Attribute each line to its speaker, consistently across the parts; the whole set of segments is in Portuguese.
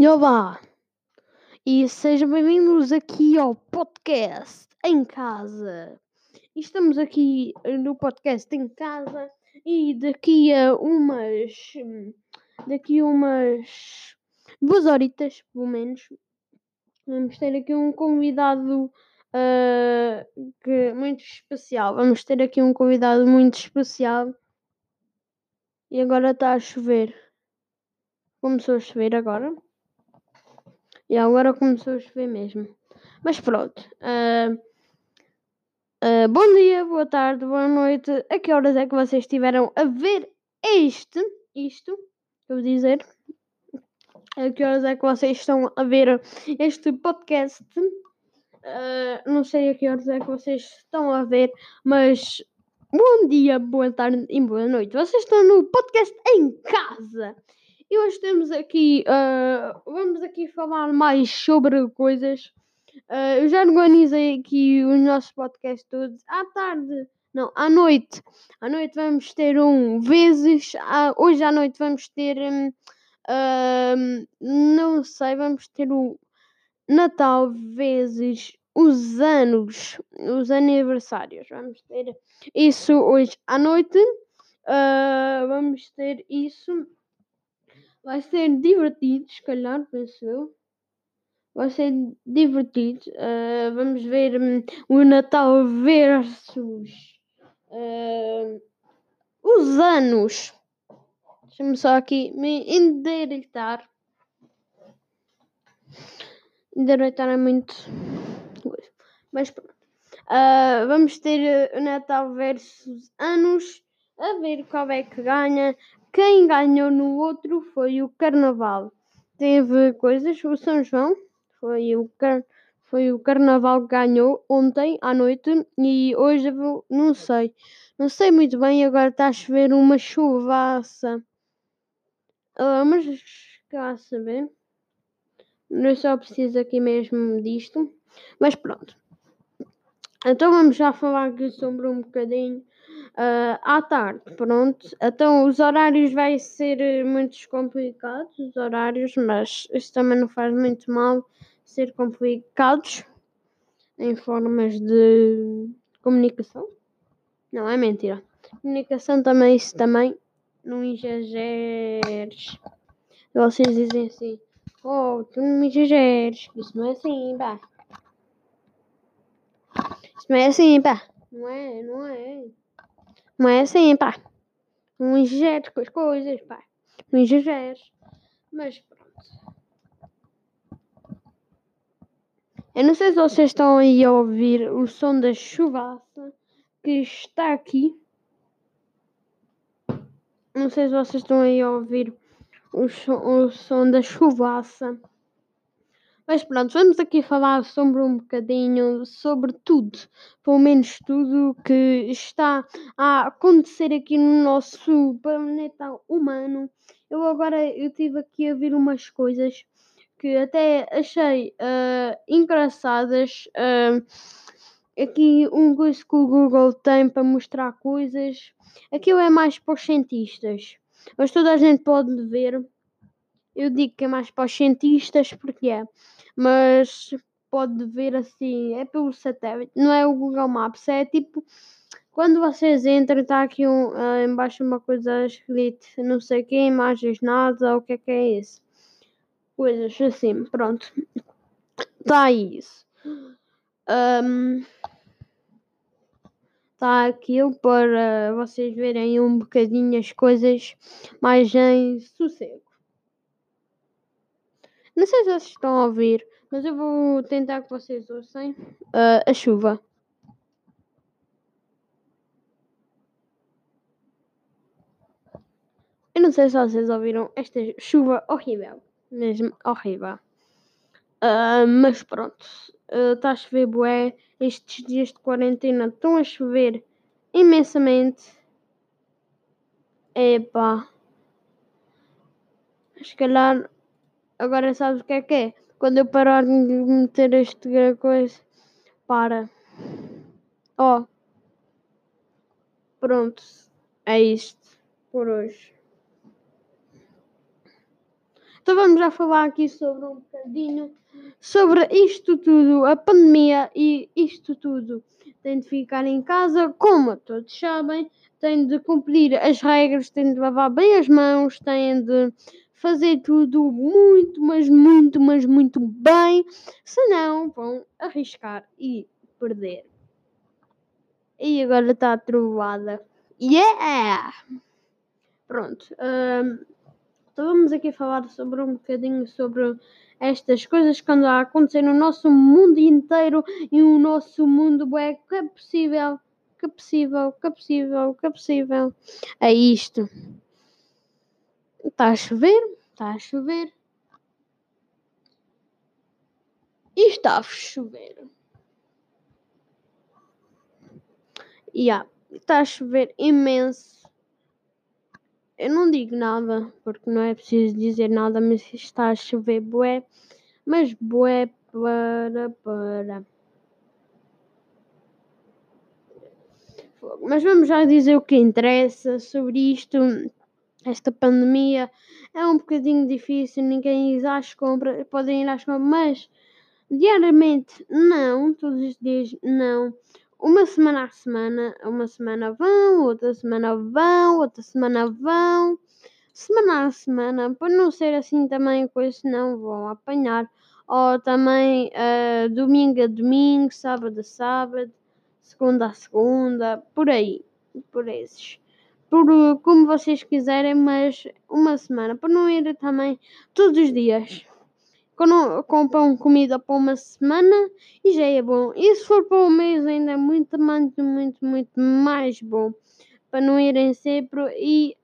Speaker 1: Olá! E sejam bem-vindos aqui ao podcast em casa. Estamos aqui no podcast em casa e daqui a umas daqui a umas duas horitas, pelo menos, vamos ter aqui um convidado uh, que, muito especial. Vamos ter aqui um convidado muito especial. E agora está a chover. Começou a chover agora. E agora começou a chover mesmo. Mas pronto. Uh, uh, bom dia, boa tarde, boa noite. A que horas é que vocês estiveram a ver este? Isto, eu dizer. A que horas é que vocês estão a ver este podcast? Uh, não sei a que horas é que vocês estão a ver, mas bom dia, boa tarde e boa noite. Vocês estão no podcast em casa. E hoje temos aqui, uh, vamos aqui falar mais sobre coisas. Uh, eu já organizei aqui os nossos podcasts todos. À tarde, não, à noite. À noite vamos ter um vezes. Uh, hoje à noite vamos ter, um, não sei, vamos ter o Natal vezes os anos, os aniversários. Vamos ter isso hoje à noite. vamos ter isso Vai ser divertido, se calhar, penso eu. Vai ser divertido. Uh, vamos ver um, o Natal versus uh, os anos. Deixa-me só aqui me endireitar. Endireitar é muito. Mas pronto. Uh, vamos ter o Natal versus anos. A ver qual é que ganha. Quem ganhou no outro foi o Carnaval. Teve coisas, o São João foi o, car foi o Carnaval que ganhou ontem à noite e hoje não sei. Não sei muito bem, agora está a chover uma chuvaça. Uh, mas cá a saber. Eu só preciso aqui mesmo disto. Mas pronto. Então vamos já falar aqui sobre um bocadinho uh, à tarde, pronto. Então os horários vai ser eh, muito complicados, os horários, mas isso também não faz muito mal ser complicados em formas de comunicação. Não, é mentira. Comunicação também, isso também não exageres. Vocês dizem assim, oh, tu não exageres, isso não é assim, pá. Isso não é assim, pá. Não é, não é. Não é assim, pá. Não exageres com as coisas, pá. Não exageres. Mas pronto. Eu não sei se vocês estão aí a ouvir o som da chuvaça que está aqui. Não sei se vocês estão aí a ouvir o som, o som da chuvaça. Mas pronto, vamos aqui falar sobre um bocadinho sobre tudo, pelo menos tudo que está a acontecer aqui no nosso planeta humano. Eu agora eu tive aqui a ver umas coisas que até achei uh, engraçadas. Uh, aqui um coisa que o Google tem para mostrar coisas. Aquilo é mais para os cientistas, mas toda a gente pode ver. Eu digo que é mais para os cientistas porque é mas pode ver assim, é pelo satélite, não é o Google Maps, é tipo quando vocês entram, está aqui um, uh, embaixo uma coisa escrita, não sei que, imagens nada, o que é que é isso? Coisas assim, pronto. Está isso. Um, está aquilo para vocês verem um bocadinho as coisas mais em sossego. Não sei se vocês estão a ouvir, mas eu vou tentar que vocês ouçam uh, a chuva. Eu não sei se vocês ouviram esta chuva horrível. Mesmo horrível. Uh, mas pronto. Está uh, a chover bué. Estes dias de quarentena estão a chover imensamente. Epá. Se calhar Agora sabes o que é que é? Quando eu parar de meter este coisa, para. Ó. Oh. Pronto. É isto por hoje. Então vamos já falar aqui sobre um bocadinho sobre isto tudo, a pandemia e isto tudo. Tem de ficar em casa, como todos sabem, tem de cumprir as regras, tem de lavar bem as mãos, tem de fazer tudo muito, mas muito, mas muito bem, senão vão arriscar e perder. E agora está trovada. Yeah! Pronto. Um, então vamos aqui falar sobre um bocadinho sobre estas coisas que andam a acontecer no nosso mundo inteiro e no nosso mundo é que é possível, que é possível, que é possível, que é possível. É isto. Está a chover, está a chover. E está a chover. Yeah, está a chover imenso. Eu não digo nada, porque não é preciso dizer nada, mas está a chover bué. Mas bué para, para. Mas vamos já dizer o que interessa sobre isto. Esta pandemia é um bocadinho difícil, ninguém ir às compras, podem ir às compras, mas diariamente não, todos os dias não uma semana a semana, uma semana vão, outra semana vão, outra semana vão, semana a semana, para não ser assim também coisa, não vão apanhar. Ou também uh, domingo a domingo, sábado a sábado, segunda a segunda, por aí, por esses. Por como vocês quiserem, mas uma semana, para não ir também todos os dias. Quando compram comida para uma semana e já é bom. E se for para um mês ainda é muito, muito, muito, muito mais bom. Para não irem sempre e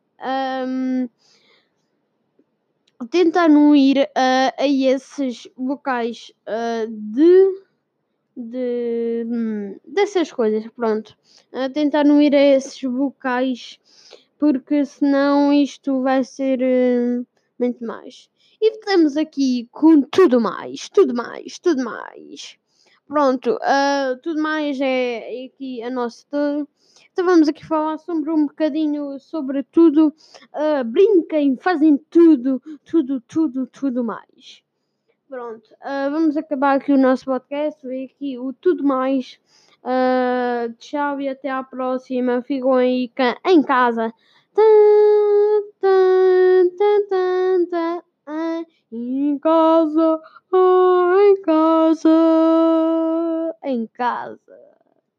Speaker 1: um, tentar não ir uh, a esses locais uh, de, de hum, dessas coisas, pronto. Uh, tentar não ir a esses locais porque senão isto vai ser hum, muito mais. E estamos aqui com tudo mais, tudo mais, tudo mais. Pronto, uh, tudo mais é, é aqui a nossa. Então vamos aqui falar sobre um bocadinho sobre tudo. Uh, brinquem, fazem tudo, tudo, tudo, tudo mais. Pronto, uh, vamos acabar aqui o nosso podcast. Vem aqui o tudo mais. Uh, tchau e até à próxima. Ficam aí em casa. Em casa, em casa, em casa.